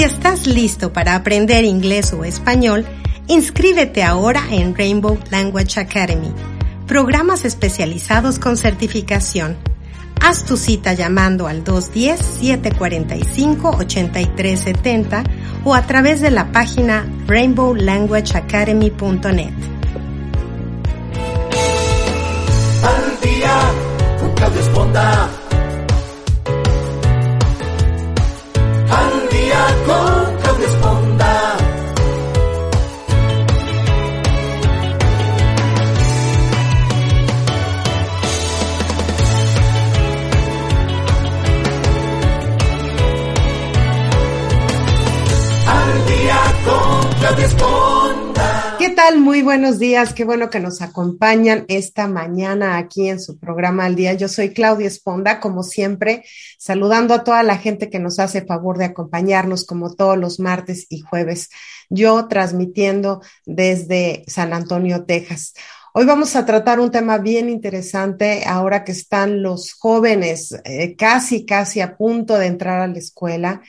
Si estás listo para aprender inglés o español, inscríbete ahora en Rainbow Language Academy, programas especializados con certificación. Haz tu cita llamando al 210-745-8370 o a través de la página rainbowlanguageacademy.net. Muy buenos días. Qué bueno que nos acompañan esta mañana aquí en su programa al día. Yo soy Claudia Esponda, como siempre, saludando a toda la gente que nos hace favor de acompañarnos como todos los martes y jueves. Yo transmitiendo desde San Antonio, Texas. Hoy vamos a tratar un tema bien interesante ahora que están los jóvenes eh, casi, casi a punto de entrar a la escuela.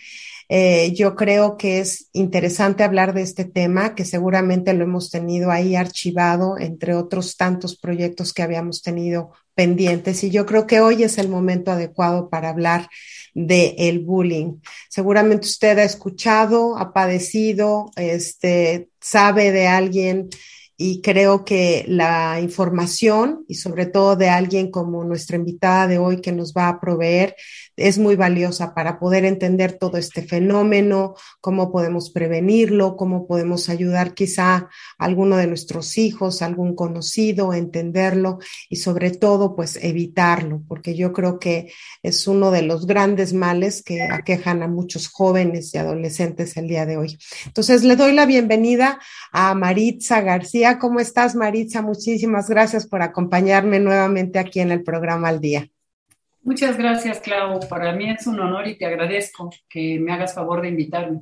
Eh, yo creo que es interesante hablar de este tema, que seguramente lo hemos tenido ahí archivado, entre otros tantos proyectos que habíamos tenido pendientes. Y yo creo que hoy es el momento adecuado para hablar de el bullying. Seguramente usted ha escuchado, ha padecido, este, sabe de alguien y creo que la información y sobre todo de alguien como nuestra invitada de hoy que nos va a proveer es muy valiosa para poder entender todo este fenómeno, cómo podemos prevenirlo, cómo podemos ayudar quizá a alguno de nuestros hijos, algún conocido a entenderlo y sobre todo pues evitarlo, porque yo creo que es uno de los grandes males que aquejan a muchos jóvenes y adolescentes el día de hoy. Entonces le doy la bienvenida a Maritza García. ¿Cómo estás, Maritza? Muchísimas gracias por acompañarme nuevamente aquí en el programa Al Día. Muchas gracias, Clau. Para mí es un honor y te agradezco que me hagas favor de invitarme.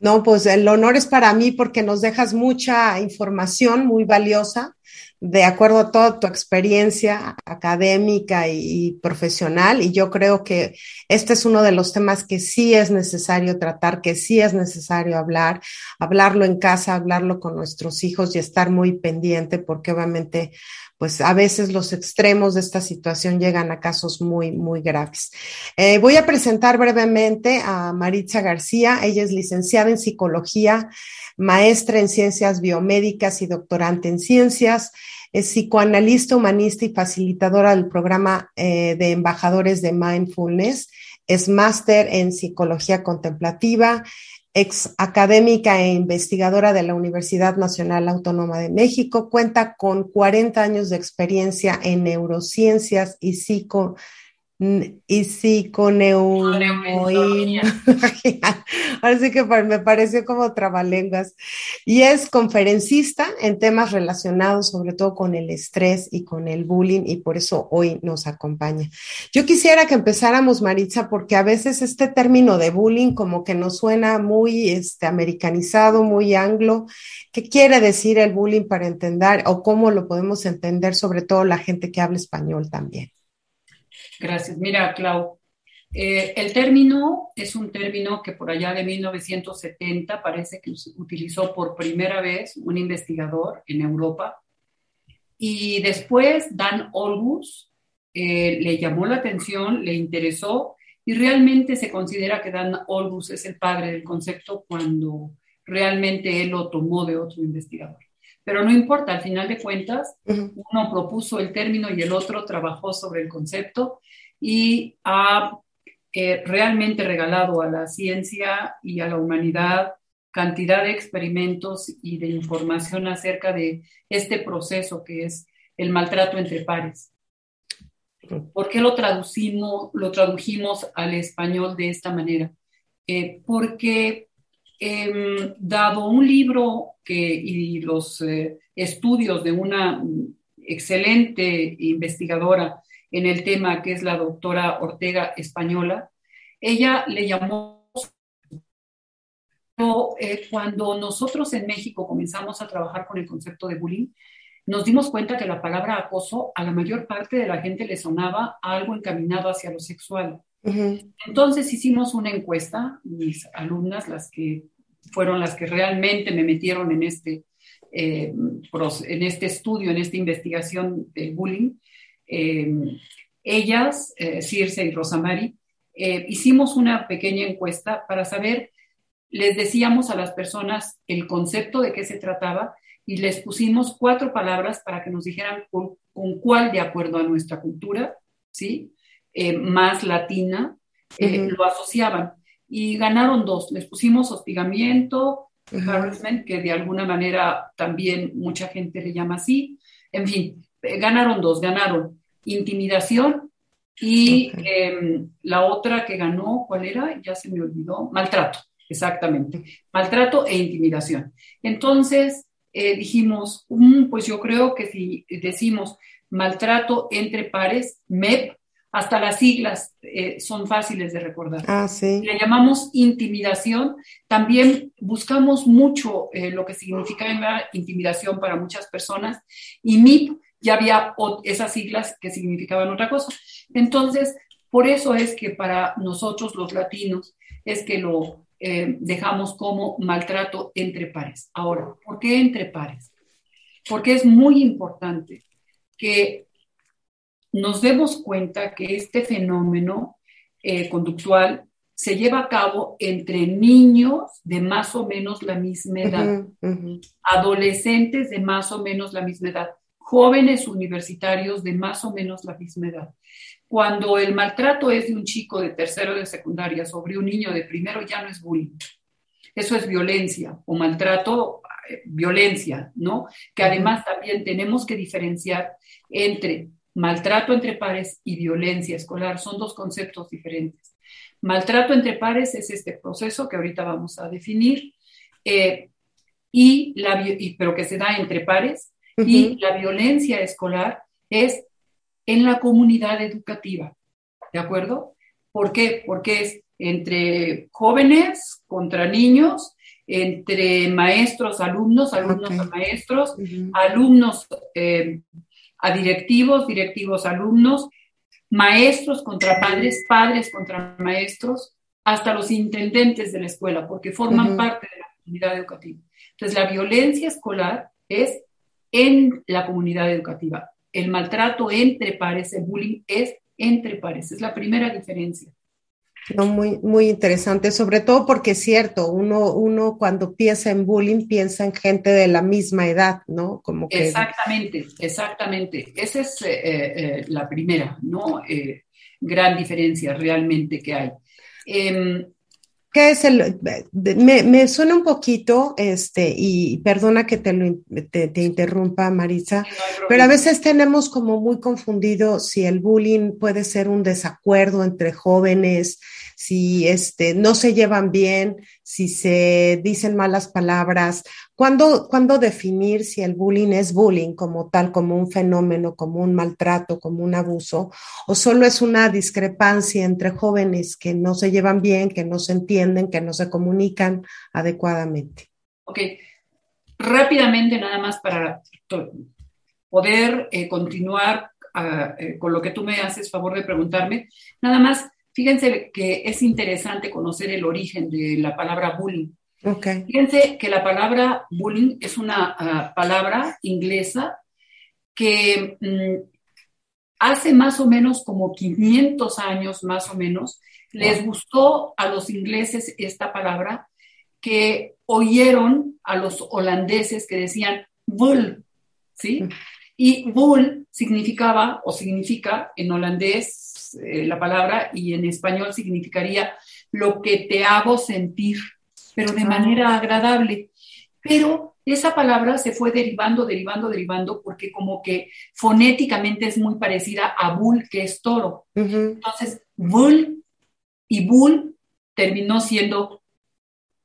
No, pues el honor es para mí porque nos dejas mucha información muy valiosa de acuerdo a toda tu experiencia académica y, profesional. Y yo creo que este es uno de los temas que sí es necesario tratar, que sí es necesario hablar, hablarlo en casa, hablarlo con nuestros hijos y estar muy pendiente porque obviamente pues a veces los extremos de esta situación llegan a casos muy, muy graves. Eh, voy a presentar brevemente a Maritza García. Ella es licenciada en psicología, maestra en ciencias biomédicas y doctorante en ciencias. Es psicoanalista, humanista y facilitadora del programa eh, de embajadores de mindfulness. Es máster en psicología contemplativa ex académica e investigadora de la Universidad Nacional Autónoma de México, cuenta con 40 años de experiencia en neurociencias y psico y psiconeuroimmunología. Ahora sí que me pareció como trabalenguas. Y es conferencista en temas relacionados sobre todo con el estrés y con el bullying y por eso hoy nos acompaña. Yo quisiera que empezáramos, Maritza, porque a veces este término de bullying como que nos suena muy este, americanizado, muy anglo. ¿Qué quiere decir el bullying para entender o cómo lo podemos entender sobre todo la gente que habla español también? Gracias. Mira, Clau, eh, el término es un término que por allá de 1970 parece que utilizó por primera vez un investigador en Europa y después Dan Olgus eh, le llamó la atención, le interesó y realmente se considera que Dan Olgus es el padre del concepto cuando realmente él lo tomó de otro investigador. Pero no importa, al final de cuentas, uno propuso el término y el otro trabajó sobre el concepto y ha eh, realmente regalado a la ciencia y a la humanidad cantidad de experimentos y de información acerca de este proceso que es el maltrato entre pares. ¿Por qué lo traducimos, lo tradujimos al español de esta manera? Eh, porque eh, dado un libro que, y los eh, estudios de una excelente investigadora en el tema, que es la doctora Ortega Española, ella le llamó, eh, cuando nosotros en México comenzamos a trabajar con el concepto de bullying, nos dimos cuenta que la palabra acoso a la mayor parte de la gente le sonaba algo encaminado hacia lo sexual. Entonces hicimos una encuesta, mis alumnas, las que fueron las que realmente me metieron en este, eh, en este estudio, en esta investigación del bullying. Eh, ellas, eh, Circe y Rosamari, hicimos una pequeña encuesta para saber, les decíamos a las personas el concepto de qué se trataba y les pusimos cuatro palabras para que nos dijeran con, cuál, de acuerdo a nuestra cultura, ¿sí? Más latina, lo asociaban y ganaron dos. Les pusimos hostigamiento, harassment, que de alguna manera también mucha gente le llama así. En fin, eh, ganaron dos, ganaron intimidación y em, la otra que ganó, ¿cuál era? Ya se me olvidó, maltrato, exactamente, maltrato e intimidación. Entonces eh, dijimos, mm, pues yo creo que si decimos maltrato entre pares, MEP, hasta las siglas eh, son fáciles de recordar. Ah, sí. Le llamamos intimidación. También buscamos mucho eh, lo que significa intimidación para muchas personas y MIP ya había esas siglas que significaban otra cosa. Entonces, por eso es que para nosotros los latinos es que lo eh, dejamos como maltrato entre pares. Ahora, ¿por qué entre pares? Porque es muy importante que nos demos cuenta que este fenómeno eh, conductual se lleva a cabo entre niños de más o menos la misma edad, adolescentes de más o menos la misma edad, jóvenes universitarios de más o menos la misma edad. Cuando el maltrato es de un chico de tercero de secundaria sobre un niño de primero, ya no es bullying. Eso es violencia o maltrato, eh, violencia, ¿no? Que además también tenemos que diferenciar entre Maltrato entre pares y violencia escolar son dos conceptos diferentes. Maltrato entre pares es este proceso que ahorita vamos a definir, eh, y la, pero que se da entre pares, y la violencia escolar es en la comunidad educativa, ¿de acuerdo? ¿Por qué? Porque es entre jóvenes contra niños, entre maestros, alumnos, alumnos a maestros, alumnos eh, a directivos, directivos alumnos, maestros contra padres, padres contra maestros, hasta los intendentes de la escuela, porque forman parte de la comunidad educativa. Entonces, la violencia escolar es en la comunidad educativa. El maltrato entre pares, el bullying es entre pares. Es la primera diferencia. No, muy, muy interesante, sobre todo porque es cierto, uno, uno cuando piensa en bullying piensa en gente de la misma edad, ¿no? Como que... Exactamente, exactamente. Esa es eh, eh, la primera, ¿no? Eh, gran diferencia realmente que hay. ¿Qué es el? Me, me, suena un poquito, este, y perdona que te, lo, te, te interrumpa, Marisa, pero a veces tenemos como muy confundido si el bullying puede ser un desacuerdo entre jóvenes, si este, no se llevan bien, si se dicen malas palabras. ¿Cuándo, ¿Cuándo definir si el bullying es bullying como tal, como un fenómeno, como un maltrato, como un abuso, o solo es una discrepancia entre jóvenes que no se llevan bien, que no se entienden, que no se comunican adecuadamente? Ok, rápidamente nada más para poder eh, continuar ah, eh, con lo que tú me haces favor de preguntarme, nada más Fíjense que es interesante conocer el origen de la palabra bullying. Fíjense que la palabra bullying es una ah, palabra inglesa que mm, hace más o menos como 500 años, más o menos, les gustó a los ingleses esta palabra que oyeron a los holandeses que decían bull, ¿sí? Y bull significaba o significa en holandés eh, la palabra y en español significaría lo que te hago sentir, pero de manera agradable. Pero esa palabra se fue derivando, derivando, derivando, porque como que fonéticamente es muy parecida a bull, que es toro. Entonces, bull y bull terminó siendo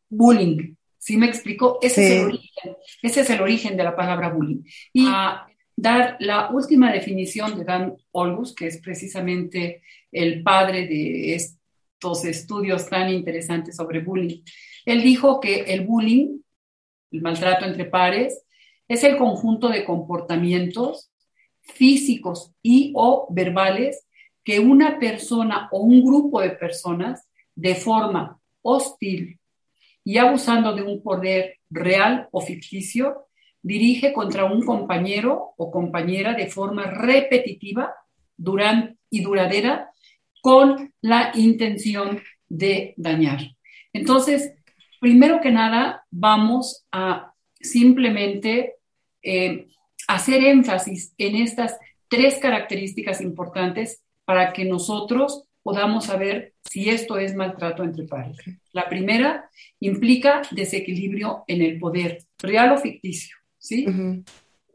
bullying. ¿Sí me explico? Ese, es el origen, ese es el origen de la palabra bullying. Y dar la última definición de Dan Olgus, que es precisamente el padre de estos estudios tan interesantes sobre bullying. Él dijo que el bullying, el maltrato entre pares, es el conjunto de comportamientos físicos y o verbales que una persona o un grupo de personas de forma hostil y abusando de un poder real o ficticio, dirige contra un compañero o compañera de forma repetitiva durante, y duradera con la intención de dañar. Entonces, primero que nada, vamos a simplemente eh, hacer énfasis en estas tres características importantes para que nosotros podamos saber si esto es maltrato entre pares. La primera implica desequilibrio en el poder, real o ficticio, ¿sí?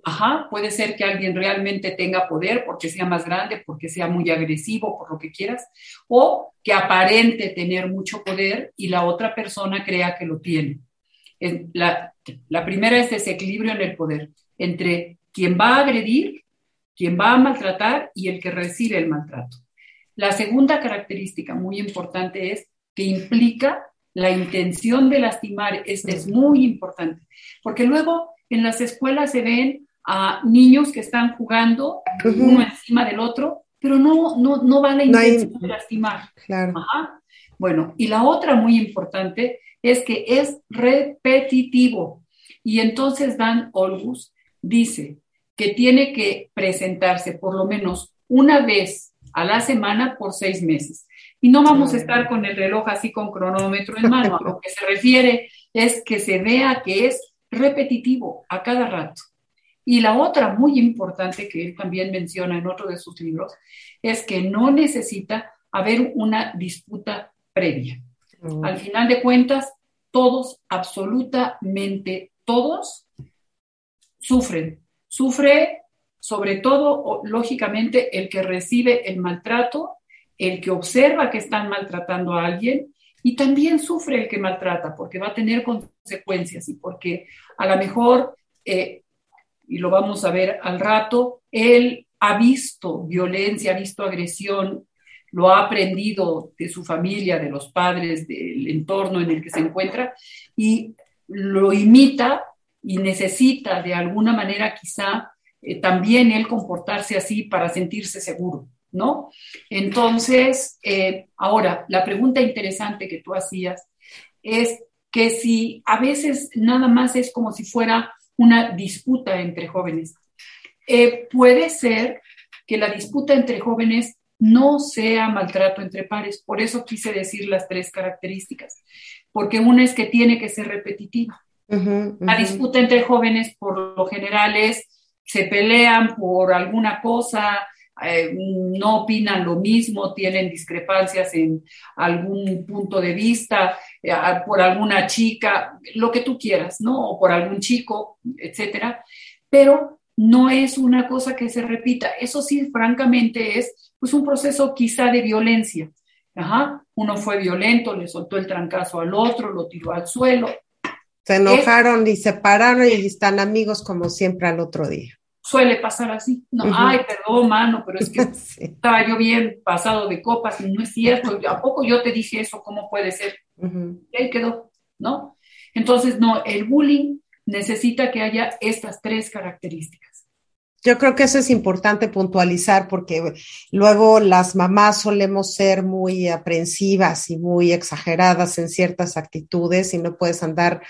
Ajá, puede ser que alguien realmente tenga poder porque sea más grande, porque sea muy agresivo, por lo que quieras, o que aparente tener mucho poder y la otra persona crea que lo tiene. La, la primera es desequilibrio en el poder entre quien va a agredir, quien va a maltratar y el que recibe el maltrato. La segunda característica muy importante es que implica la intención de lastimar. Este es muy importante, porque luego en las escuelas se ven a niños que están jugando uno encima del otro, pero no, no, no va la intención de lastimar. Claro. Bueno, y la otra muy importante es que es repetitivo. Y entonces Dan Olgus dice que tiene que presentarse por lo menos una vez a la semana por seis meses. Y no vamos a estar con el reloj así con cronómetro en mano. A lo que se refiere es que se vea que es repetitivo a cada rato. Y la otra muy importante que él también menciona en otro de sus libros es que no necesita haber una disputa previa. Mm. Al final de cuentas, todos, absolutamente todos, sufren. Sufre sobre todo, lógicamente, el que recibe el maltrato, el que observa que están maltratando a alguien y también sufre el que maltrata porque va a tener consecuencias y porque a lo mejor, eh, y lo vamos a ver al rato, él ha visto violencia, ha visto agresión, lo ha aprendido de su familia, de los padres, del entorno en el que se encuentra y lo imita y necesita de alguna manera quizá eh, también él comportarse así para sentirse seguro, ¿no? Entonces, eh, ahora, la pregunta interesante que tú hacías es que si a veces nada más es como si fuera una disputa entre jóvenes, eh, puede ser que la disputa entre jóvenes no sea maltrato entre pares. Por eso quise decir las tres características, porque una es que tiene que ser repetitiva. La disputa entre jóvenes por lo general es se pelean por alguna cosa, eh, no opinan lo mismo, tienen discrepancias en algún punto de vista, eh, por alguna chica, lo que tú quieras, ¿no? O por algún chico, etcétera. Pero no es una cosa que se repita. Eso sí, francamente, es pues un proceso quizá de violencia. Ajá. Uno fue violento, le soltó el trancazo al otro, lo tiró al suelo, se enojaron y se pararon y están amigos como siempre al otro día. Suele pasar así. No, ay, perdón, mano, pero es que estaba yo bien pasado de copas y no es cierto. ¿A poco yo te dije eso? ¿Cómo puede ser? Y ahí quedó, ¿no? Entonces, no, el bullying necesita que haya estas tres características. Yo creo que eso es importante puntualizar porque luego las mamás solemos ser muy aprensivas y muy exageradas en ciertas actitudes y no puedes andar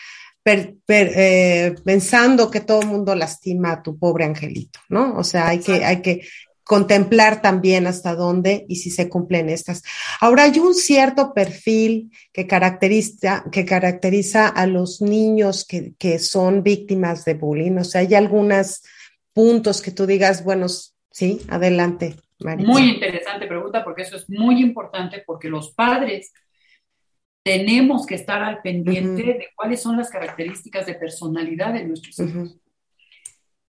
eh, pensando que todo el mundo lastima a tu pobre angelito, ¿no? O sea, hay que, hay que contemplar también hasta dónde y si se cumplen estas. Ahora hay un cierto perfil que caracteriza, que caracteriza a los niños que, que son víctimas de bullying. O sea, hay algunos puntos que tú digas, bueno, sí, adelante. Muy interesante pregunta porque eso es muy importante porque los padres tenemos que estar al pendiente de cuáles son las características de personalidad de nuestros hijos.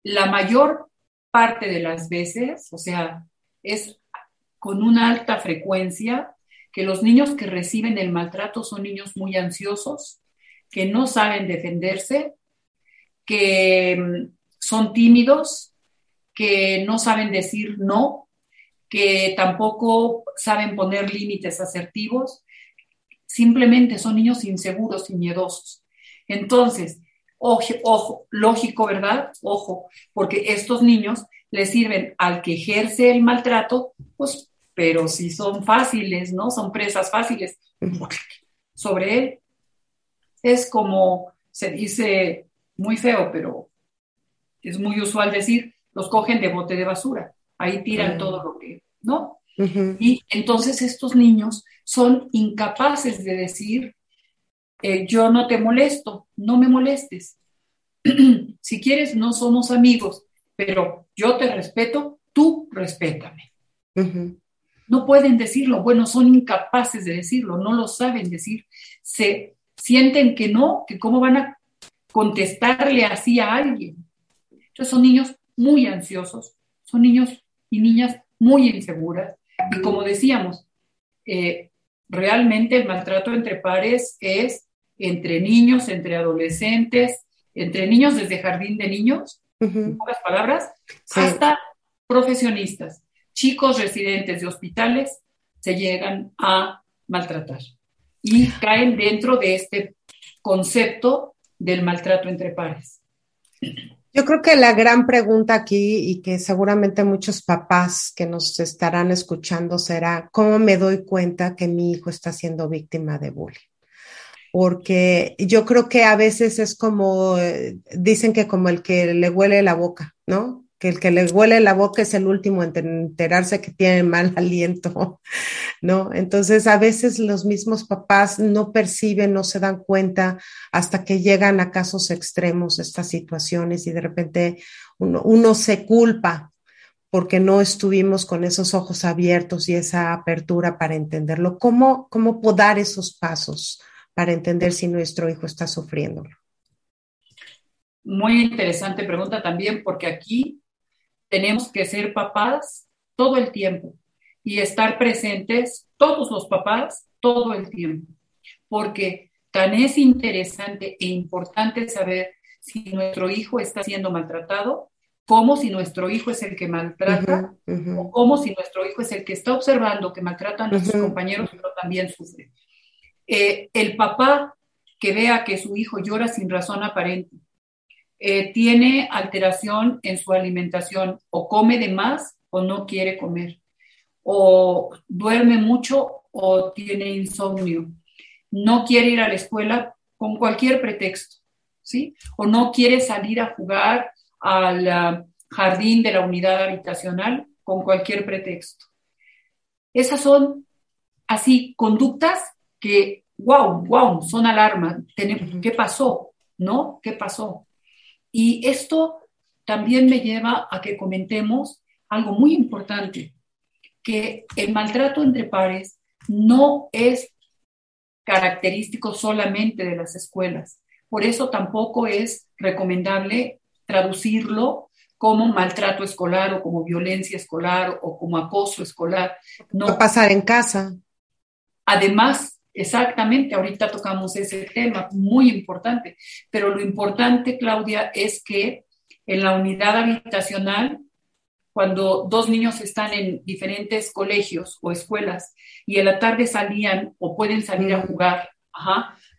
La mayor parte de las veces, o sea, es con una alta frecuencia que los niños que reciben el maltrato son niños muy ansiosos, que no saben defenderse, que mm, son tímidos, que no saben decir no, que tampoco saben poner límites asertivos simplemente son niños inseguros y miedosos. Entonces, ojo, ojo, lógico, ¿verdad? Ojo, porque estos niños les sirven al que ejerce el maltrato, pues pero sí son fáciles, ¿no? Son presas fáciles sobre él. Es como se dice muy feo, pero es muy usual decir, los cogen de bote de basura, ahí tiran todo lo que, ¿no? Y entonces estos niños son incapaces de decir, eh, yo no te molesto, no me molestes. si quieres, no somos amigos, pero yo te respeto, tú respétame. No pueden decirlo, bueno, son incapaces de decirlo, no lo saben decir, se sienten que no, que cómo van a contestarle así a alguien. Entonces son niños muy ansiosos, son niños y niñas muy inseguras. Y como decíamos, eh, realmente el maltrato entre pares es entre niños, entre adolescentes, entre niños desde jardín de niños, en pocas palabras, hasta profesionistas, chicos residentes de hospitales se llegan a maltratar y caen dentro de este concepto del maltrato entre pares. Yo creo que la gran pregunta aquí y que seguramente muchos papás que nos estarán escuchando será, ¿cómo me doy cuenta que mi hijo está siendo víctima de bullying? Porque yo creo que a veces es como, eh, dicen que como el que le huele la boca, ¿no? Que el que le huele la boca es el último en enterarse que tiene mal aliento, ¿no? Entonces, a veces los mismos papás no perciben, no se dan cuenta hasta que llegan a casos extremos estas situaciones y de repente uno, se culpa porque no estuvimos con esos ojos abiertos y esa apertura para entenderlo. ¿Cómo, cómo podar esos pasos para entender si nuestro hijo está sufriéndolo? Muy interesante pregunta también, porque aquí tenemos que ser papás todo el tiempo y estar presentes todos los papás todo el tiempo, porque tan es interesante e importante saber si nuestro hijo está siendo maltratado, como si nuestro hijo es el que maltrata, o como si nuestro hijo es el que está observando que maltratan a sus compañeros, pero también sufre. Eh, el papá que vea que su hijo llora sin razón aparente, eh, tiene alteración en su alimentación, o come de más o no quiere comer, o duerme mucho o tiene insomnio, no quiere ir a la escuela con cualquier pretexto, ¿sí? O no quiere salir a jugar al ah, jardín de la unidad habitacional con cualquier pretexto. Esas son así conductas que, wow, wow, son alarmas. ¿Qué pasó? ¿No? ¿Qué pasó? Y esto también me lleva a que comentemos algo muy importante, que el maltrato entre pares no es característico solamente de las escuelas. Por eso tampoco es recomendable traducirlo como maltrato escolar o como violencia escolar o como acoso escolar. No Va pasar en casa. Además, Exactamente, ahorita tocamos ese tema, muy importante, pero lo importante, Claudia, es que en la unidad habitacional, cuando dos niños están en diferentes colegios o escuelas y en la tarde salían o pueden salir a jugar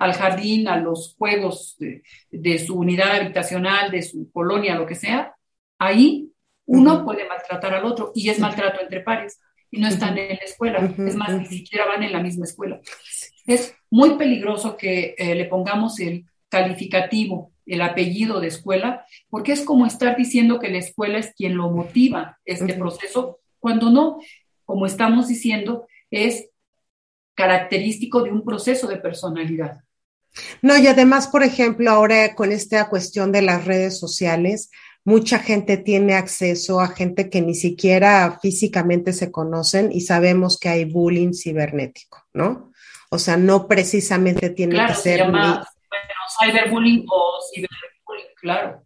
al jardín, a los juegos de, su unidad habitacional, de su colonia, lo que sea, ahí uno puede maltratar al otro y es maltrato entre pares y no están en la escuela. es más, ni siquiera van en la misma escuela. Es muy peligroso que eh, le pongamos el calificativo, el apellido de escuela, porque es como estar diciendo que la escuela es quien lo motiva este proceso, cuando no, como estamos diciendo, es característico de un proceso de personalidad. No, y además, por ejemplo, ahora con esta cuestión de las redes sociales, mucha gente tiene acceso a gente que ni siquiera físicamente se conocen y sabemos que hay bullying cibernético, ¿no? O sea, no precisamente tiene que ser... Se llama, cyberbullying o ciberbullying, claro.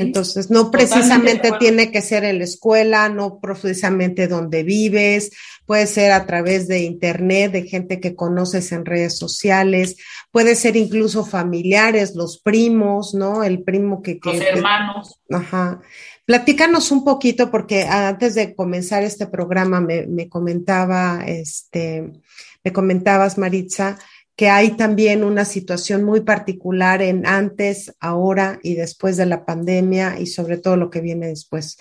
Entonces, no precisamente tiene que ser en la escuela, no precisamente donde vives, puede ser a través de internet, de gente que conoces en redes sociales, puede ser incluso familiares, los primos, ¿no? El primo que... los hermanos. ajá. Platícanos un poquito, porque antes de comenzar este programa me, me comentaba, este, me comentabas, Maritza, que hay también una situación muy particular en antes, ahora y después de la pandemia y sobre todo lo que viene después.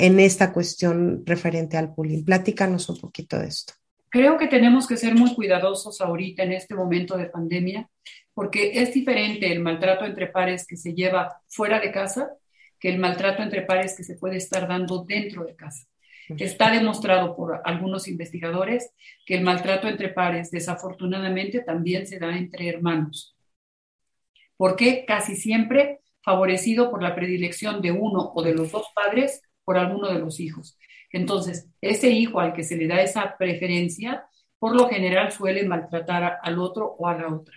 en esta cuestión referente al bullying. Platícanos un poquito de esto. Creo que tenemos que ser muy cuidadosos ahorita en este momento de pandemia, porque es diferente el maltrato entre pares que se lleva fuera de casa que el maltrato entre pares que se puede estar dando dentro de casa. Está demostrado por algunos investigadores que el maltrato entre pares desafortunadamente también se da entre hermanos. porque Casi siempre favorecido por la predilección de uno o de los dos padres por alguno de los hijos. Entonces, ese hijo al que se le da esa preferencia, por lo general suele maltratar al otro o a la otra.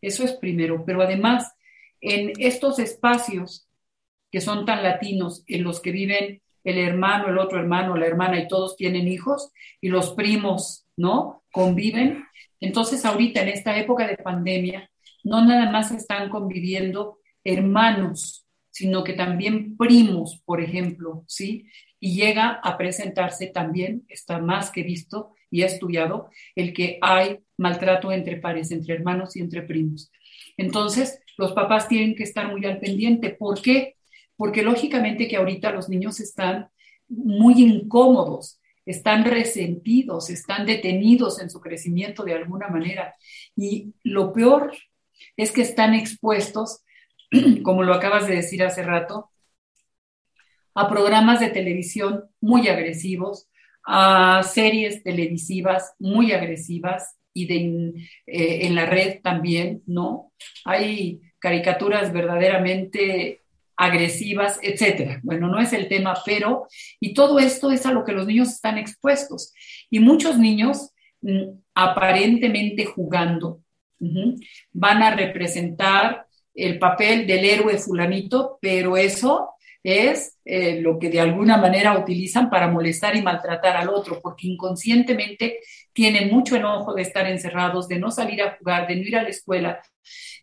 Eso es primero, pero además, en estos espacios que son tan latinos, en los que viven el hermano, el otro hermano, la hermana y todos tienen hijos y los primos, ¿no? Conviven. Entonces, ahorita en esta época de pandemia, no nada más están conviviendo hermanos, sino que también primos, por ejemplo, ¿sí? Y llega a presentarse también, está más que visto y estudiado, el que hay maltrato entre pares, entre hermanos y entre primos. Entonces, los papás tienen que estar muy al pendiente. ¿Por qué? Porque lógicamente que ahorita los niños están muy incómodos, están resentidos, están detenidos en su crecimiento de alguna manera. Y lo peor es que están expuestos como lo acabas de decir hace rato, a programas de televisión muy agresivos, a series televisivas muy agresivas y eh, en la red también, ¿no? Hay caricaturas verdaderamente agresivas, etcétera. Bueno, no es el tema, pero, y todo esto es a lo que los niños están expuestos. Y muchos niños, mm, aparentemente jugando, van a representar el papel del héroe fulanito, pero eso es eh, lo que de alguna manera utilizan para molestar y maltratar al otro, porque inconscientemente tienen mucho enojo de estar encerrados, de no salir a jugar, de no ir a la escuela,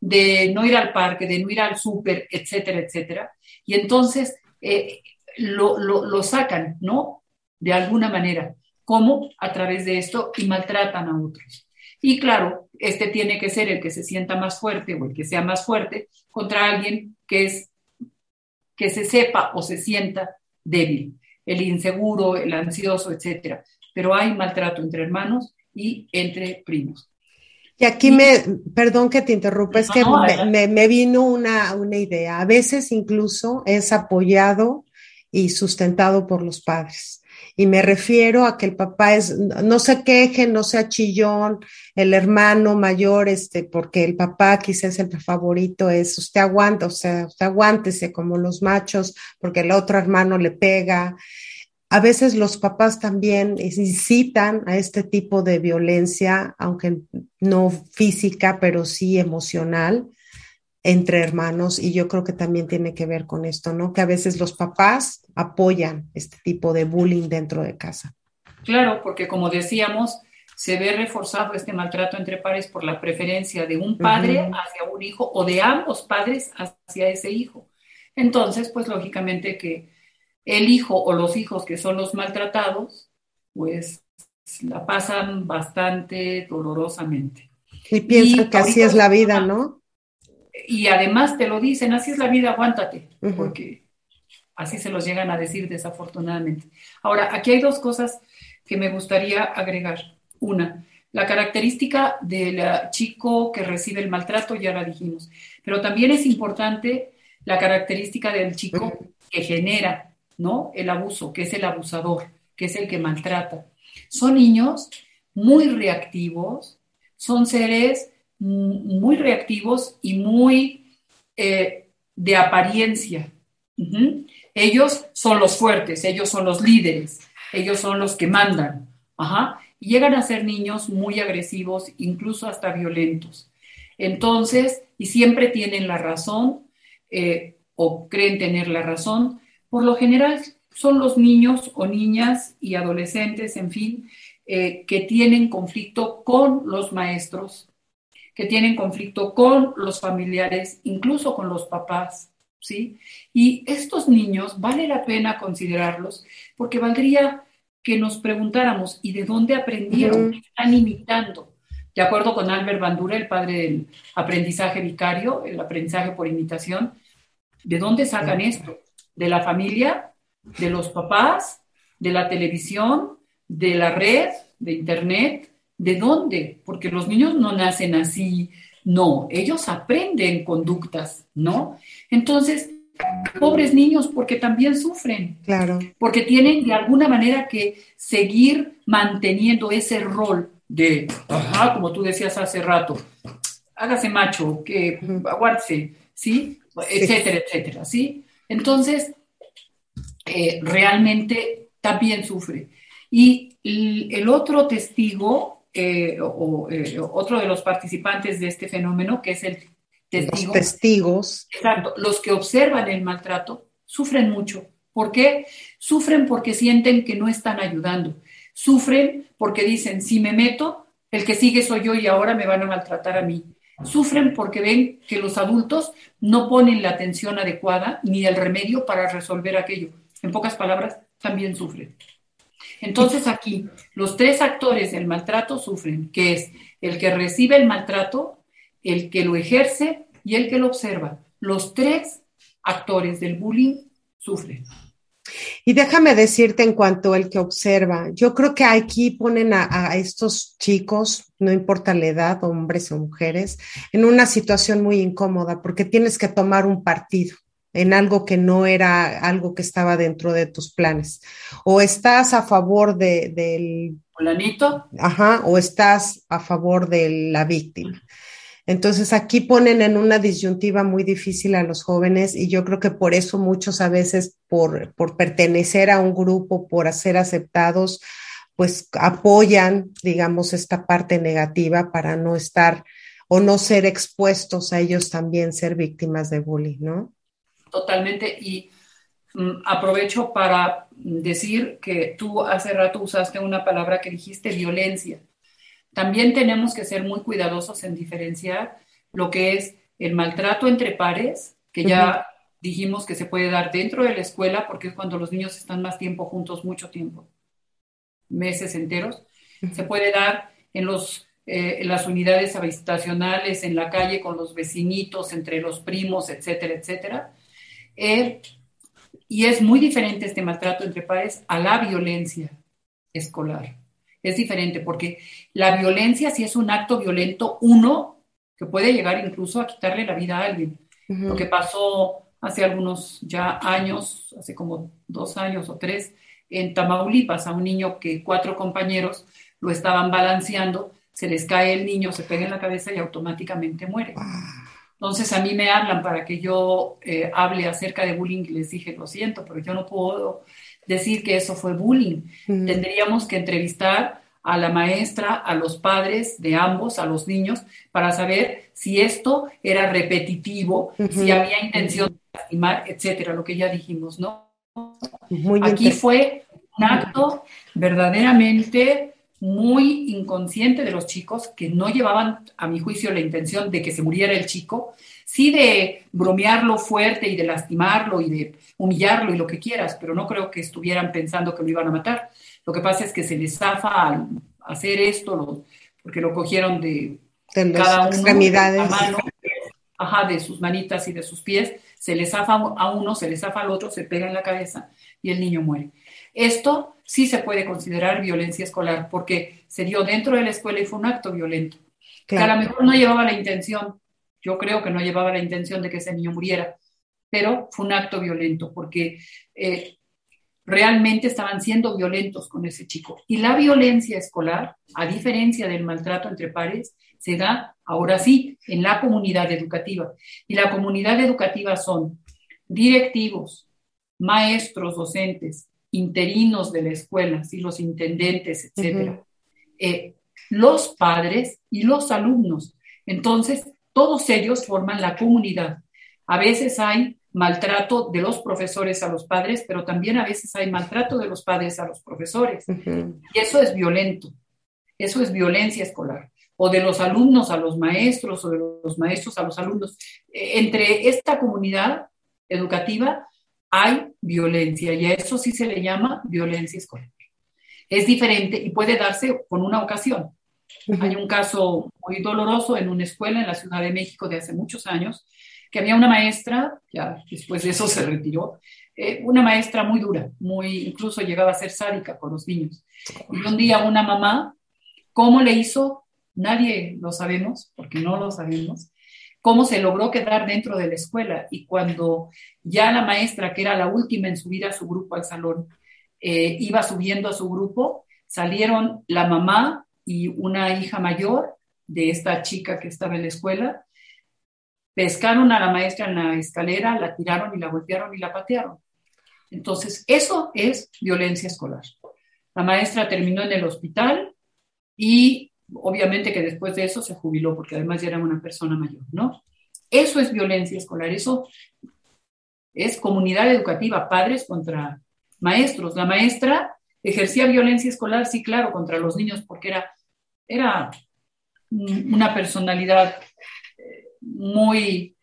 de no ir al parque, de no ir al súper, etcétera, etcétera. Y entonces eh, lo, lo sacan, ¿no? De alguna manera. ¿Cómo? A través de esto y maltratan a otros. Y claro, este tiene que ser el que se sienta más fuerte o el que sea más fuerte contra alguien que es que se sepa o se sienta débil, el inseguro, el ansioso, etcétera. Pero hay maltrato entre hermanos y entre primos. Y aquí me, perdón que te interrumpa, es que me, me, vino una, una idea. A veces incluso es apoyado y sustentado por los padres. Y me refiero a que el papá es, no se queje, no sea chillón, el hermano mayor, este, porque el papá quizás el favorito es, usted aguanta, o sea, usted aguántese como los machos, porque el otro hermano le pega. A veces los papás también incitan a este tipo de violencia, aunque no física, pero sí emocional entre hermanos y yo creo que también tiene que ver con esto, ¿no? Que a veces los papás apoyan este tipo de bullying dentro de casa. Claro, porque como decíamos, se ve reforzado este maltrato entre pares por la preferencia de un padre hacia un hijo o de ambos padres hacia ese hijo. Entonces, pues lógicamente que el hijo o los hijos que son los maltratados, pues la pasan bastante dolorosamente. Y piensan que así es la vida, ¿no? Y además te lo dicen, así es la vida, aguántate, porque así se los llegan a decir desafortunadamente. Ahora, aquí hay dos cosas que me gustaría agregar. Una, la característica del chico que recibe el maltrato, ya la dijimos, pero también es importante la característica del chico que genera, ¿no? El abuso, que es el abusador, que es el que maltrata. Son niños muy reactivos, son seres muy reactivos y muy eh, de apariencia. Ellos son los fuertes, ellos son los líderes, ellos son los que mandan. Y llegan a ser niños muy agresivos, incluso hasta violentos. Entonces, y siempre tienen la razón eh, o creen tener la razón. Por lo general son los niños o niñas y adolescentes, en fin, eh, que tienen conflicto con los maestros, que tienen conflicto con los familiares, incluso con los papás, ¿sí? Y estos niños vale la pena considerarlos porque valdría que nos preguntáramos, ¿y de dónde aprendieron? ¿Qué están imitando? De acuerdo con Albert Bandura, el padre del aprendizaje vicario, el aprendizaje por imitación, ¿de dónde sacan esto? ¿De la familia? de los papás, de la televisión, de la red, de internet. ¿De dónde? Porque los niños no nacen así, no, ellos aprenden conductas, ¿no? Entonces, pobres niños porque también sufren. Claro. Porque tienen de alguna manera que seguir manteniendo ese rol de, ajá, como tú decías hace rato, hágase macho, que aguárdese, ¿sí? Etcétera, etcétera, ¿sí? Entonces, eh, realmente también sufre. Y el otro testigo, eh, o, eh, otro de los participantes de este fenómeno, que es el testigo. Los testigos. Exacto, los que observan el maltrato sufren mucho. ¿Por qué? Sufren porque sienten que no están ayudando. Sufren porque dicen, si me meto, el que sigue soy yo y ahora me van a maltratar a mí. Sufren porque ven que los adultos no ponen la atención adecuada ni el remedio para resolver aquello. En pocas palabras, también sufren. Entonces aquí, los tres actores del maltrato sufren, que es el que recibe el maltrato, el que lo ejerce y el que lo observa. Los tres actores del bullying sufren. Y déjame decirte en cuanto al que observa, yo creo que aquí ponen a, a, estos chicos, no importa la edad, hombres o mujeres, en una situación muy incómoda porque tienes que tomar un partido en algo que no era algo que estaba dentro de tus planes. O estás a favor de, del... Planito. Ajá, o estás a favor de la víctima. Entonces aquí ponen en una disyuntiva muy difícil a los jóvenes y yo creo que por eso muchos a veces por, por pertenecer a un grupo, por ser aceptados, pues apoyan, digamos, esta parte negativa para no estar o no ser expuestos a ellos también ser víctimas de bullying, ¿no? Totalmente. Y mm, aprovecho para decir que tú hace rato usaste una palabra que dijiste, violencia. También tenemos que ser muy cuidadosos en diferenciar lo que es el maltrato entre pares, que ya dijimos que se puede dar dentro de la escuela, porque es cuando los niños están más tiempo juntos, mucho tiempo, meses enteros. Se puede dar en, los, eh, en las unidades habitacionales, en la calle, con los vecinitos, entre los primos, etcétera, etcétera. Eh, y es muy diferente este maltrato entre pares a la violencia escolar. Es diferente porque la violencia, si es un acto violento, uno, que puede llegar incluso a quitarle la vida a alguien. Uh -huh. Lo que pasó hace algunos ya años, hace como dos años o tres, en Tamaulipas, a un niño que cuatro compañeros lo estaban balanceando, se les cae el niño, se pega en la cabeza y automáticamente muere. Entonces a mí me hablan para que yo eh, hable acerca de bullying y les dije, lo siento, pero yo no puedo decir que eso fue bullying. Uh -huh. Tendríamos que entrevistar a la maestra, a los padres de ambos, a los niños, para saber si esto era repetitivo, uh -huh. si había intención de lastimar, etcétera, lo que ya dijimos, ¿no? Muy Aquí fue un acto verdaderamente muy inconsciente de los chicos que no llevaban, a mi juicio, la intención de que se muriera el chico, sí de bromearlo fuerte y de lastimarlo y de humillarlo y lo que quieras, pero no creo que estuvieran pensando que lo iban a matar. Lo que pasa es que se les zafa al hacer esto, porque lo cogieron de, de cada uno, extremidades. De, mano, ajá, de sus manitas y de sus pies, se les zafa a uno, se les zafa al otro, se pega en la cabeza y el niño muere. Esto sí se puede considerar violencia escolar porque se dio dentro de la escuela y fue un acto violento. Claro. Que a lo mejor no llevaba la intención, yo creo que no llevaba la intención de que ese niño muriera, pero fue un acto violento porque eh, realmente estaban siendo violentos con ese chico. Y la violencia escolar, a diferencia del maltrato entre pares, se da ahora sí en la comunidad educativa. Y la comunidad educativa son directivos, maestros, docentes, interinos de la escuela, ¿sí? los intendentes, etcétera, uh -huh. eh, los padres y los alumnos. Entonces, todos ellos forman la comunidad. A veces hay maltrato de los profesores a los padres, pero también a veces hay maltrato de los padres a los profesores. Uh -huh. Y eso es violento. Eso es violencia escolar. O de los alumnos a los maestros, o de los maestros a los alumnos. Eh, entre esta comunidad educativa hay violencia y a eso sí se le llama violencia escolar. Es diferente y puede darse con una ocasión. Hay un caso muy doloroso en una escuela en la Ciudad de México de hace muchos años, que había una maestra, ya después de eso se retiró, eh, una maestra muy dura, muy, incluso llegaba a ser sádica con los niños. Y un día una mamá, ¿cómo le hizo? Nadie lo sabemos, porque no lo sabemos, cómo se logró quedar dentro de la escuela. Y cuando ya la maestra, que era la última en subir a su grupo al salón, eh, iba subiendo a su grupo, salieron la mamá y una hija mayor de esta chica que estaba en la escuela, pescaron a la maestra en la escalera, la tiraron y la golpearon y la patearon. Entonces, eso es violencia escolar. La maestra terminó en el hospital y obviamente que después de eso se jubiló porque además ya era una persona mayor, ¿no? Eso es violencia escolar, eso es comunidad educativa, padres contra maestros. La maestra ejercía violencia escolar, sí, claro, contra los niños porque era, era una personalidad eh, muy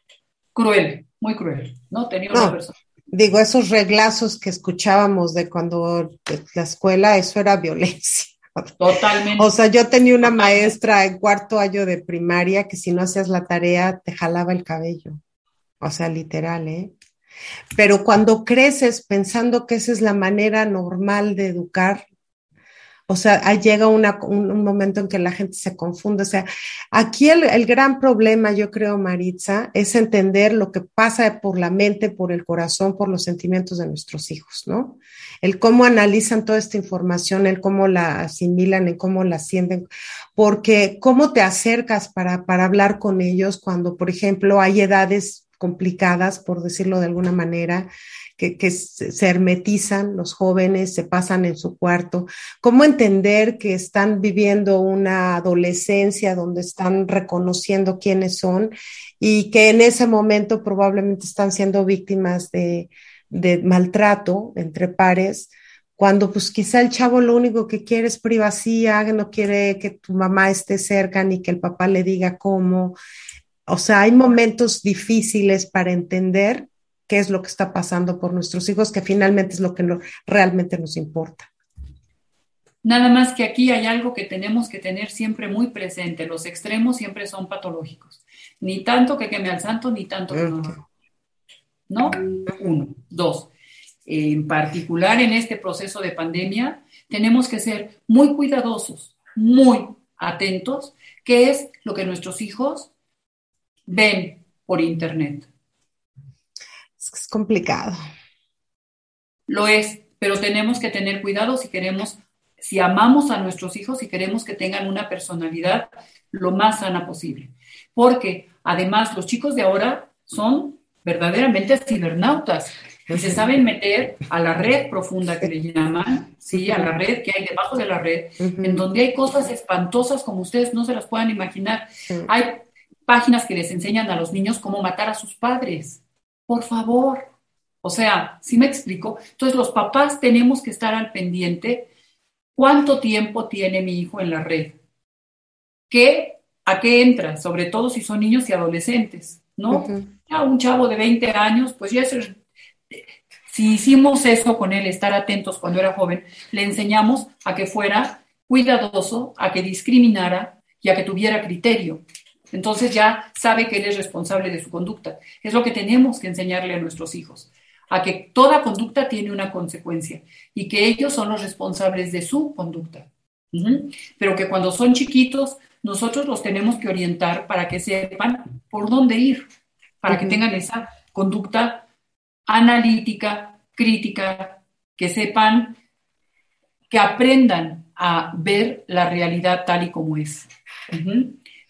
cruel, muy cruel, ¿no? Tenía una persona digo, esos reglazos que escuchábamos de cuando la escuela, eso era violencia. Totalmente. O sea, yo tenía una maestra en cuarto año de primaria que si no hacías la tarea te jalaba el cabello. O sea, literal, ¿eh? Pero cuando creces pensando que esa es la manera normal de educar, o sea, ahí llega un, momento en que la gente se confunde. O sea, aquí el, gran problema, yo creo, Maritza, es entender lo que pasa por la mente, por el corazón, por los sentimientos de nuestros hijos, ¿no? El cómo analizan toda esta información, el cómo la asimilan, el cómo la sienten, porque cómo te acercas para, para hablar con ellos cuando, por ejemplo, hay edades complicadas, por decirlo de alguna manera, que, se hermetizan los jóvenes, se pasan en su cuarto, cómo entender que están viviendo una adolescencia donde están reconociendo quiénes son y que en ese momento probablemente están siendo víctimas de, maltrato entre pares cuando pues quizá el chavo lo único que quiere es privacidad, no quiere que tu mamá esté cerca ni que el papá le diga cómo. O sea, hay momentos difíciles para entender qué es lo que está pasando por nuestros hijos, que finalmente es lo que realmente nos importa. Nada más que aquí hay algo que tenemos que tener siempre muy presente. Los extremos siempre son patológicos. Ni tanto que queme al santo, ni tanto que no. ¿No? Uno. Dos. En particular en este proceso de pandemia, tenemos que ser muy cuidadosos, muy atentos, qué es lo que nuestros hijos ven por Internet es complicado. Lo es, pero tenemos que tener cuidado si queremos, si amamos a nuestros hijos y queremos que tengan una personalidad lo más sana posible. Porque además los chicos de ahora son verdaderamente cibernautas y se saben meter a la red profunda que le llaman, sí, a la red que hay debajo de la red, en donde hay cosas espantosas como ustedes no se las puedan imaginar. Hay páginas que les enseñan a los niños cómo matar a sus padres. Por favor. O sea, si me explico? Entonces los papás tenemos que estar al pendiente cuánto tiempo tiene mi hijo en la red. ¿Qué, ¿A qué entra? Sobre todo si son niños y adolescentes, ¿no? Ya un chavo de 20 años, pues ya es... Si hicimos eso con él, estar atentos cuando era joven, le enseñamos a que fuera cuidadoso, a que discriminara y a que tuviera criterio. Entonces ya sabe que él es responsable de su conducta. Es lo que tenemos que enseñarle a nuestros hijos, a que toda conducta tiene una consecuencia y que ellos son los responsables de su conducta. Pero que cuando son chiquitos, nosotros los tenemos que orientar para que sepan por dónde ir, para que tengan esa conducta analítica, crítica, que sepan, que aprendan a ver la realidad tal y como es.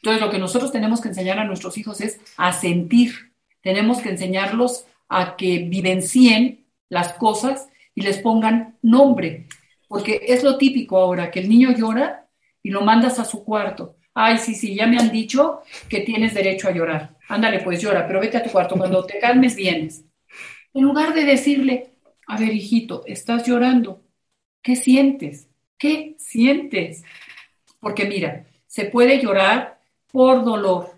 Entonces, lo que nosotros tenemos que enseñar a nuestros hijos es a sentir. Tenemos que enseñarlos a que vivencien las cosas y les pongan nombre. Porque es lo típico ahora, que el niño llora y lo mandas a su cuarto. Ay, sí, sí, ya me han dicho que tienes derecho a llorar. Ándale, pues llora, pero vete a tu cuarto. Cuando te calmes, vienes. En lugar de decirle, a ver, hijito, estás llorando. ¿Qué sientes? ¿Qué sientes? Porque mira, se puede llorar por dolor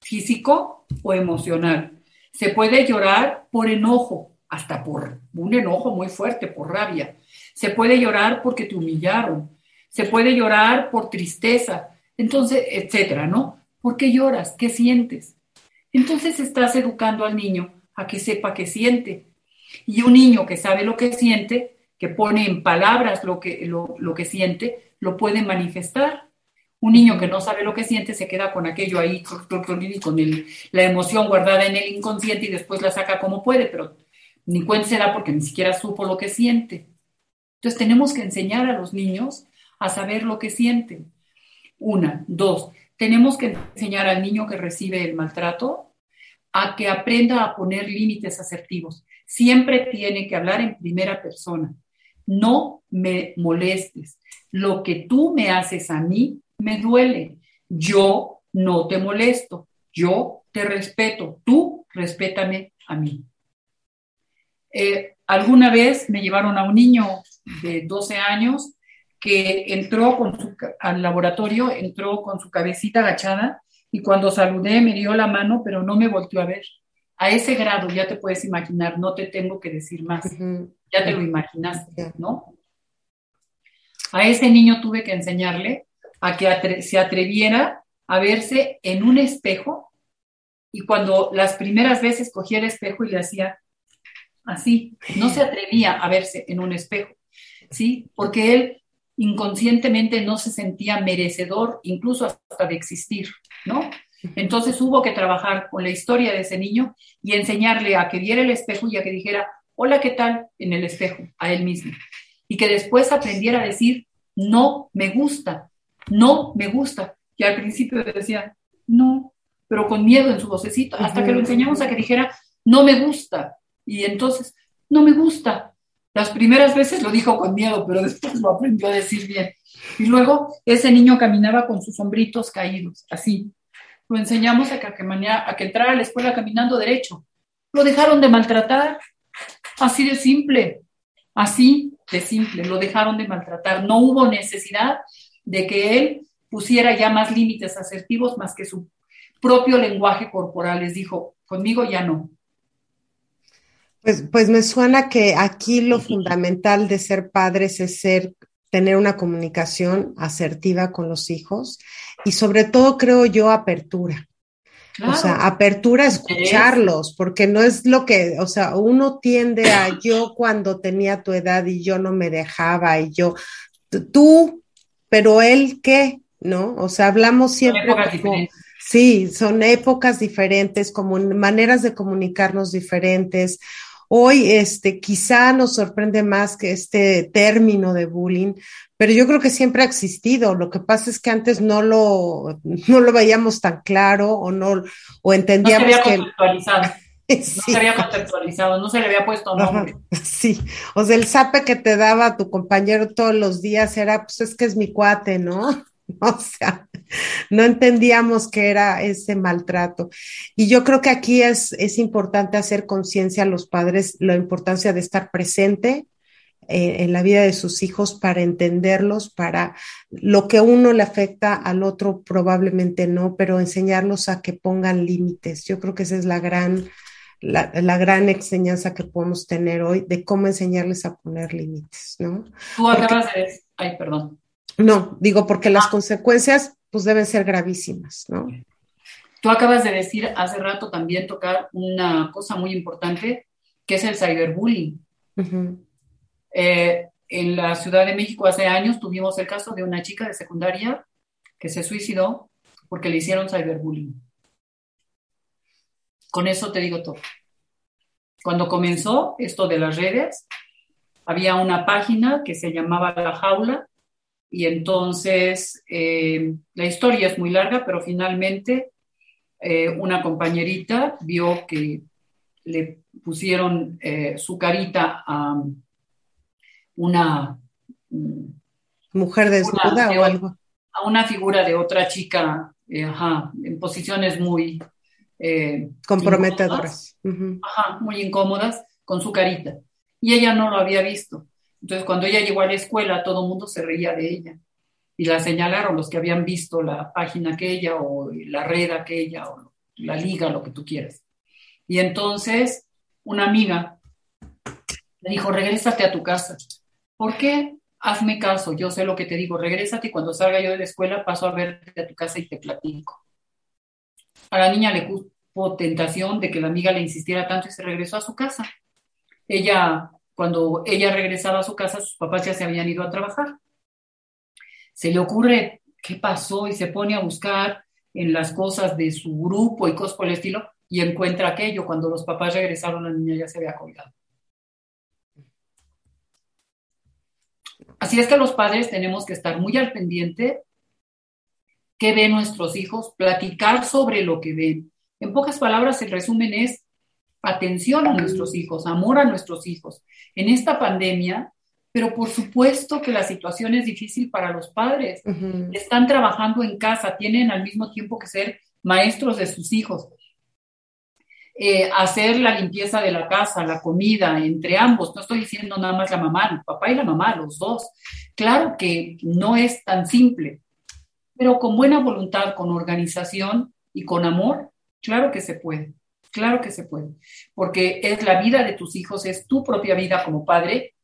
físico o emocional. Se puede llorar por enojo, hasta por un enojo muy fuerte, por rabia. Se puede llorar porque te humillaron. Se puede llorar por tristeza. Entonces, etcétera, ¿no? ¿Por qué lloras? ¿Qué sientes? Entonces estás educando al niño a que sepa qué siente. Y un niño que sabe lo que siente, que pone en palabras lo que, lo, lo que siente, lo puede manifestar. Un niño que no sabe lo que siente se queda con aquello ahí, con el, la emoción guardada en el inconsciente y después la saca como puede, pero ni cuenta se porque ni siquiera supo lo que siente. Entonces tenemos que enseñar a los niños a saber lo que sienten. Una, dos, tenemos que enseñar al niño que recibe el maltrato a que aprenda a poner límites asertivos. Siempre tiene que hablar en primera persona. No me molestes. Lo que tú me haces a mí me duele. Yo no te molesto. Yo te respeto. Tú respétame a mí. Eh, alguna vez me llevaron a un niño de 12 años que entró con su, al laboratorio, entró con su cabecita agachada y cuando saludé me dio la mano, pero no me volteó a ver. A ese grado ya te puedes imaginar, no te tengo que decir más, ya te lo imaginaste, ¿no? A ese niño tuve que enseñarle a que se atreviera a verse en un espejo y cuando las primeras veces cogía el espejo y le hacía así, no se atrevía a verse en un espejo, ¿sí? Porque él inconscientemente no se sentía merecedor incluso hasta de existir, ¿no? Entonces hubo que trabajar con la historia de ese niño y enseñarle a que viera el espejo y a que dijera, hola, ¿qué tal? en el espejo, a él mismo. Y que después aprendiera a decir, no me gusta, no me gusta. Y al principio decía, no, pero con miedo en su vocecito, hasta que lo enseñamos a que dijera, no me gusta. Y entonces, no me gusta, las primeras veces lo dijo con miedo, pero después lo aprendió a decir bien. Y luego ese niño caminaba con sus hombritos caídos, así. Lo enseñamos a que, a que entrara a la escuela caminando derecho. Lo dejaron de maltratar, así de simple, así de simple, lo dejaron de maltratar. No hubo necesidad de que él pusiera ya más límites asertivos más que su propio lenguaje corporal. Les dijo, conmigo ya no, pues, pues me suena que aquí lo fundamental de ser padres es ser, tener una comunicación asertiva con los hijos y sobre todo creo yo apertura. O sea, apertura a escucharlos, porque no es lo que, o sea, uno tiende a yo cuando tenía tu edad y yo no me dejaba y yo, tú, pero él qué, ¿no? O sea, hablamos siempre como, sí, son épocas diferentes, como maneras de comunicarnos diferentes. Hoy, este, quizá nos sorprende más que este término de bullying, pero yo creo que siempre ha existido. Lo que pasa es que antes no lo, no lo veíamos tan claro o no, o entendíamos no se había No se había conceptualizado, no se le había puesto nombre. Sí, o sea, el sape que te daba tu compañero todos los días era, pues es que es mi cuate, ¿no? O sea, no entendíamos que era ese maltrato. Y yo creo que aquí es, es importante hacer conciencia a los padres la importancia de estar presente eh, en la vida de sus hijos para entenderlos, para lo que uno le afecta al otro probablemente no, pero enseñarlos a que pongan límites. Yo creo que esa es la gran, la, la, gran enseñanza que podemos tener hoy de cómo enseñarles a poner límites, ¿no? Tú acabas de... Ay, perdón. No, digo porque las ah. consecuencias pues deben ser gravísimas, ¿no? Tú acabas de decir hace rato también tocar una cosa muy importante, que es el cyberbullying. Eh, en la Ciudad de México hace años tuvimos el caso de una chica de secundaria que se suicidó porque le hicieron cyberbullying. Con eso te digo todo. Cuando comenzó esto de las redes, había una página que se llamaba La Jaula, y entonces, eh, la historia es muy larga, pero finalmente eh, una compañerita vio que le pusieron eh, su carita a una mm, mujer desnuda o algo. A una figura de otra chica, ajá, en posiciones muy comprometedoras. Ajá, muy incómodas, con su carita. Y ella no lo había visto. Entonces, cuando ella llegó a la escuela, todo el mundo se reía de ella. Y la señalaron los que habían visto la página aquella o la red aquella o la liga, lo que tú quieras. Y entonces, una amiga le dijo, regrésate a tu casa. ¿Por qué? Hazme caso, yo sé lo que te digo, regrésate y cuando salga yo de la escuela paso a verte a tu casa y te platico. A la niña le, tentación de que la amiga le insistiera tanto y se regresó a su casa. Ella, cuando ella regresaba a su casa, sus papás ya se habían ido a trabajar. Se le ocurre qué pasó y se pone a buscar en las cosas de su grupo y cosas por el estilo y encuentra aquello. Cuando los papás regresaron, la niña ya se había colgado. Así es que los padres tenemos que estar muy al pendiente qué ven nuestros hijos, platicar sobre lo que ven. En pocas palabras, el resumen es atención a nuestros hijos, amor a nuestros hijos. En esta pandemia, pero por supuesto que la situación es difícil para los padres. Están trabajando en casa, tienen al mismo tiempo que ser maestros de sus hijos. Eh, hacer la limpieza de la casa, la comida, entre ambos. No estoy diciendo nada más la mamá, el papá y la mamá, los dos. Claro que no es tan simple, pero con buena voluntad, con organización y con amor, claro que se puede. Claro que se puede, porque es la vida de tus hijos, es tu propia vida como padre,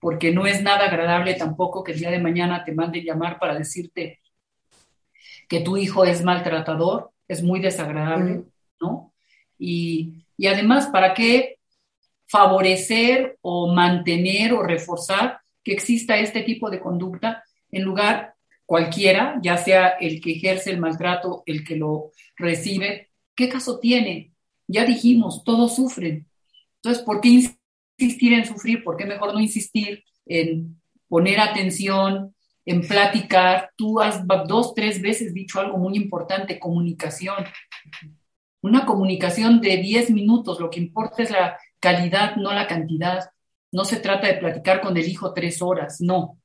porque no es nada agradable tampoco que el día de mañana te mande llamar para decirte que tu hijo es maltratador, es muy desagradable. ¿no? Y, además, ¿para qué favorecer o mantener o reforzar que exista este tipo de conducta en lugar cualquiera, ya sea el que ejerce el maltrato, el que lo recibe? ¿Qué caso tiene? Ya dijimos, todos sufren. Entonces, ¿por qué insistir en sufrir? ¿Por qué mejor no insistir en poner atención, en platicar? Tú has dos, tres veces dicho algo muy importante, comunicación. Una comunicación de 10 minutos, lo que importa es la calidad, no la cantidad. No se trata de platicar con el hijo tres horas, no.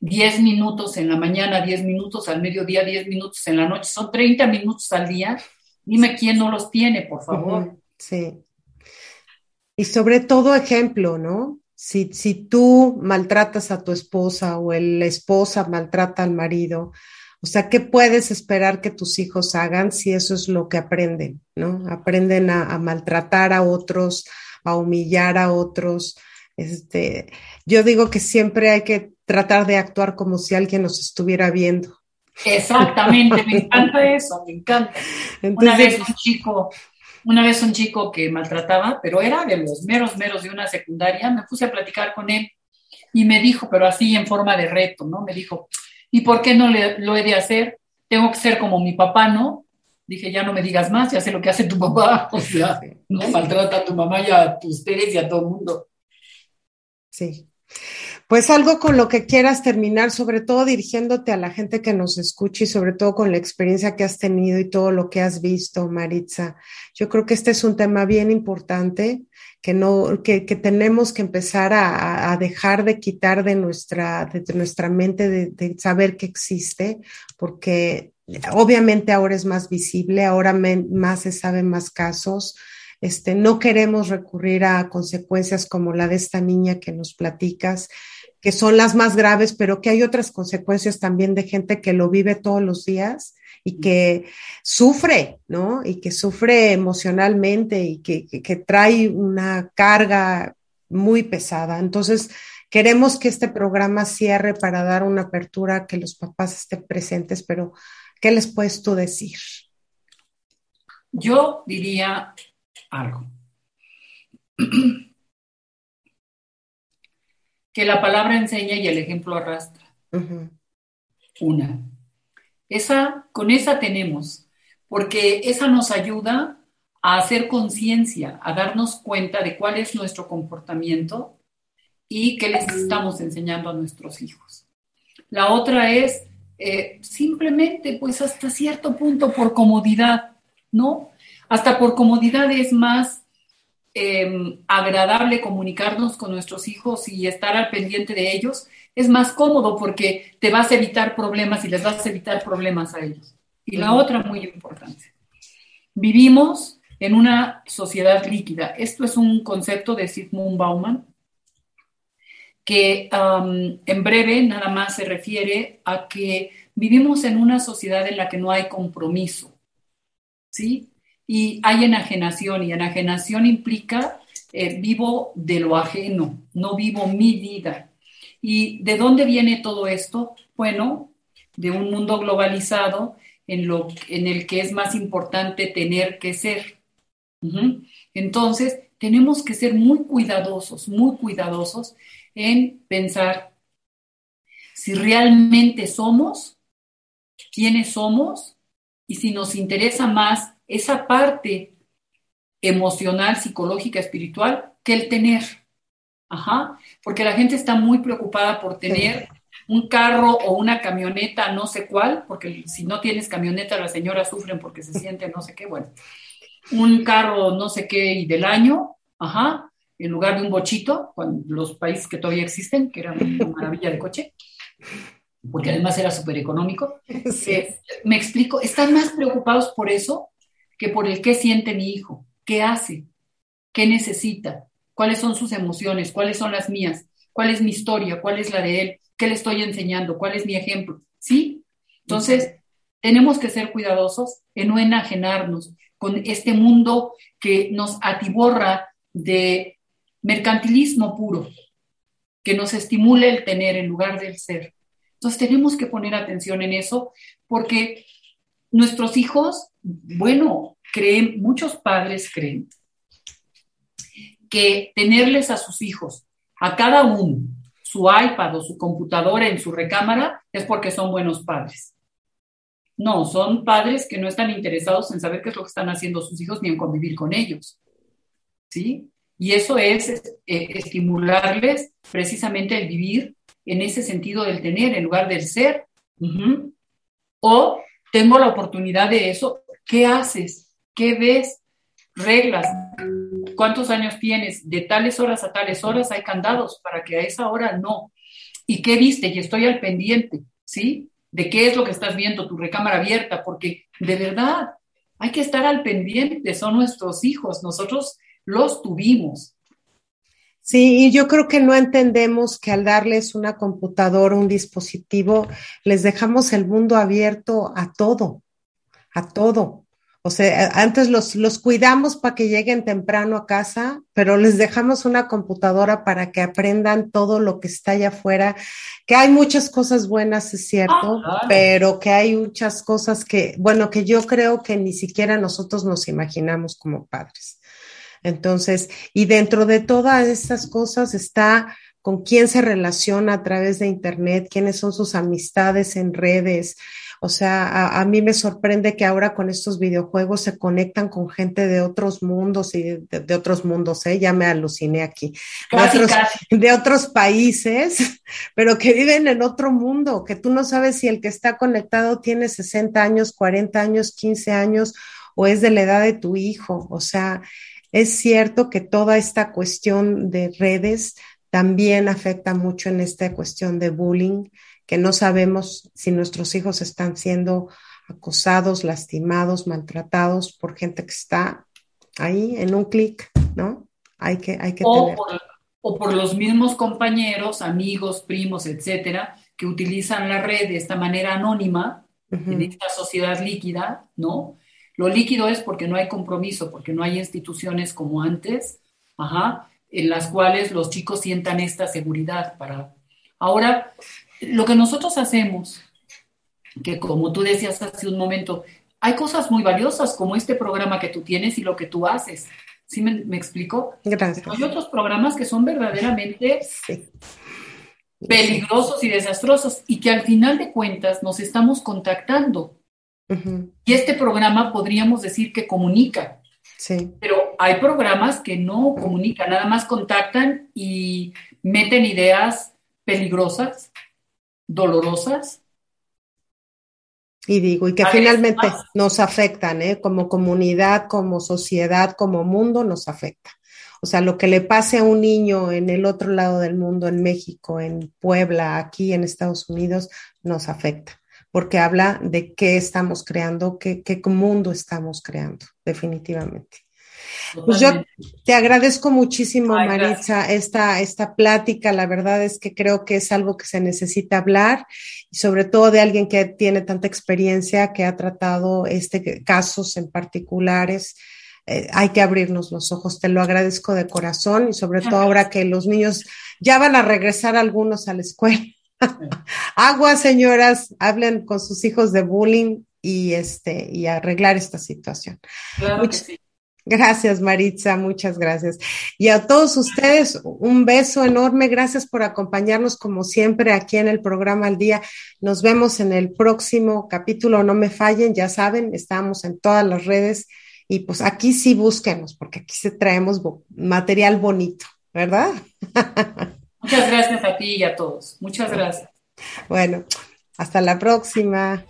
10 minutos en la mañana, 10 minutos al mediodía, 10 minutos en la noche, son 30 minutos al día. Dime quién no los tiene, por favor. Sí. Y sobre todo ejemplo, ¿no? Si, si tú maltratas a tu esposa o la esposa maltrata al marido, o sea, ¿qué puedes esperar que tus hijos hagan si eso es lo que aprenden, ¿no? Aprenden a, maltratar a otros, a humillar a otros. Este, yo digo que siempre hay que tratar de actuar como si alguien nos estuviera viendo. Exactamente, me encanta eso, me encanta. una vez un chico, una vez un chico que maltrataba, pero era de los meros meros de una secundaria, me puse a platicar con él y me dijo, pero así en forma de reto, ¿no? Me dijo, ¿Y por qué no lo he de hacer? Tengo que ser como mi papá, ¿no? Dije, ya no me digas más, ya sé lo que hace tu papá. O sea, no maltrata a tu mamá y a tus y a todo el mundo. Sí. Pues algo con lo que quieras terminar, sobre todo dirigiéndote a la gente que nos escucha y sobre todo con la experiencia que has tenido y todo lo que has visto, Maritza. Yo creo que este es un tema bien importante que no, que, tenemos que empezar a, dejar de quitar de nuestra, de nuestra mente, de, saber que existe, porque obviamente ahora es más visible, ahora más se saben más casos. Este, no queremos recurrir a consecuencias como la de esta niña que nos platicas que son las más graves, pero que hay otras consecuencias también de gente que lo vive todos los días y que sufre, ¿no? Y que sufre emocionalmente y que, trae una carga muy pesada. Entonces, queremos que este programa cierre para dar una apertura, que los papás estén presentes, pero ¿qué les puedes tú decir? Yo diría algo. que la palabra enseña y el ejemplo arrastra. Una. Esa, con esa tenemos, porque esa nos ayuda a hacer conciencia, a darnos cuenta de cuál es nuestro comportamiento y qué les estamos enseñando a nuestros hijos. La otra es eh, simplemente, pues hasta cierto punto, por comodidad, ¿no? Hasta por comodidad es más Em, agradable comunicarnos con nuestros hijos y estar al pendiente de ellos, es más cómodo porque te vas a evitar problemas y les vas a evitar problemas a ellos. Y la otra muy importante, vivimos en una sociedad líquida. Esto es un concepto de Sigmund Bauman que en breve nada más se refiere a que vivimos en una sociedad en la que no hay compromiso, ¿sí? Y hay enajenación y enajenación implica eh, vivo de lo ajeno, no vivo mi vida. ¿Y de dónde viene todo esto? Bueno, de un mundo globalizado en, lo, en el que es más importante tener que ser. Entonces, tenemos que ser muy cuidadosos, muy cuidadosos en pensar si realmente somos, quiénes somos y si nos interesa más esa parte emocional, psicológica, espiritual que el tener. Ajá, porque la gente está muy preocupada por tener un carro o una camioneta, no sé cuál, porque si no tienes camioneta, las señoras sufren porque se sienten no sé qué, bueno, un carro no sé qué y del año, ajá, en lugar de un bochito, con los países que todavía existen, que era una maravilla de coche, porque además era súper económico. Eh, me explico, están más preocupados por eso que por el qué siente mi hijo, qué hace, qué necesita, cuáles son sus emociones, cuáles son las mías, cuál es mi historia, cuál es la de él, qué le estoy enseñando, cuál es mi ejemplo, ¿sí? Entonces, tenemos que ser cuidadosos en no enajenarnos con este mundo que nos atiborra de mercantilismo puro, que nos estimule el tener en lugar del ser. Entonces tenemos que poner atención en eso porque nuestros hijos, bueno, creen, muchos padres creen que tenerles a sus hijos, a cada uno, su iPad o su computadora en su recámara es porque son buenos padres. No, son padres que no están interesados en saber qué es lo que están haciendo sus hijos ni en convivir con ellos. ¿Sí? Y eso es eh, estimularles precisamente el vivir en ese sentido del tener en lugar del ser. O tengo la oportunidad de eso. ¿Qué haces? ¿Qué ves? Reglas. ¿Cuántos años tienes? De tales horas a tales horas hay candados para que a esa hora no. ¿Y qué viste? Y estoy al pendiente, ¿sí? De qué es lo que estás viendo, tu recámara abierta, porque de verdad hay que estar al pendiente, son nuestros hijos, nosotros los tuvimos. Sí, y yo creo que no entendemos que al darles una computadora, un dispositivo, les dejamos el mundo abierto a todo, a todo. O sea, antes los, los cuidamos para que lleguen temprano a casa, pero les dejamos una computadora para que aprendan todo lo que está allá afuera, que hay muchas cosas buenas, es cierto, ah, pero que hay muchas cosas que, bueno, que yo creo que ni siquiera nosotros nos imaginamos como padres. Entonces, y dentro de todas estas cosas está con quién se relaciona a través de Internet, quiénes son sus amistades en redes. O sea, a, mí me sorprende que ahora con estos videojuegos se conectan con gente de otros mundos y de, otros mundos, ¿eh? ya me aluciné aquí, de, otros, de otros países, pero que viven en otro mundo, que tú no sabes si el que está conectado tiene 60 años, 40 años, 15 años o es de la edad de tu hijo. O sea, es cierto que toda esta cuestión de redes también afecta mucho en esta cuestión de bullying, que no sabemos si nuestros hijos están siendo acosados, lastimados, maltratados por gente que está ahí en un clic, ¿no? Hay que, hay que o tener. Por, o por los mismos compañeros, amigos, primos, etcétera, que utilizan la red de esta manera anónima, en esta sociedad líquida, ¿no? Lo líquido es porque no hay compromiso, porque no hay instituciones como antes, en las cuales los chicos sientan esta seguridad para... Ahora, lo que nosotros hacemos, que como tú decías hace un momento, hay cosas muy valiosas como este programa que tú tienes y lo que tú haces. ¿Sí me, me explico? hay otros programas que son verdaderamente peligrosos y desastrosos y que al final de cuentas nos estamos contactando y este programa podríamos decir que comunica. Sí. Pero hay programas que no comunican, nada más contactan y meten ideas peligrosas, dolorosas. Y digo, y que finalmente nos afectan, ¿eh? como comunidad, como sociedad, como mundo, nos afecta. O sea, lo que le pase a un niño en el otro lado del mundo, en México, en Puebla, aquí en Estados Unidos, nos afecta porque habla de qué estamos creando, qué, qué mundo estamos creando, definitivamente. Pues yo te agradezco muchísimo, Maritza, esta, esta plática. La verdad es que creo que es algo que se necesita hablar y sobre todo de alguien que tiene tanta experiencia, que ha tratado este casos en particulares. Eh, hay que abrirnos los ojos. Te lo agradezco de corazón y sobre todo ahora que los niños ya van a regresar algunos a la escuela. Agua, señoras, hablen con sus hijos de bullying, y, este, y arreglar esta situación. Claro que sí. Gracias, Maritza, muchas gracias. Y a todos ustedes, un beso enorme. Gracias por acompañarnos como siempre aquí en el programa Al Día. Nos vemos en el próximo capítulo. No me fallen, ya saben, estamos en todas las redes y pues aquí sí búsquenos, porque aquí se traemos material bonito, ¿verdad? Muchas gracias a ti y a todos. Muchas gracias. Bueno, hasta la próxima.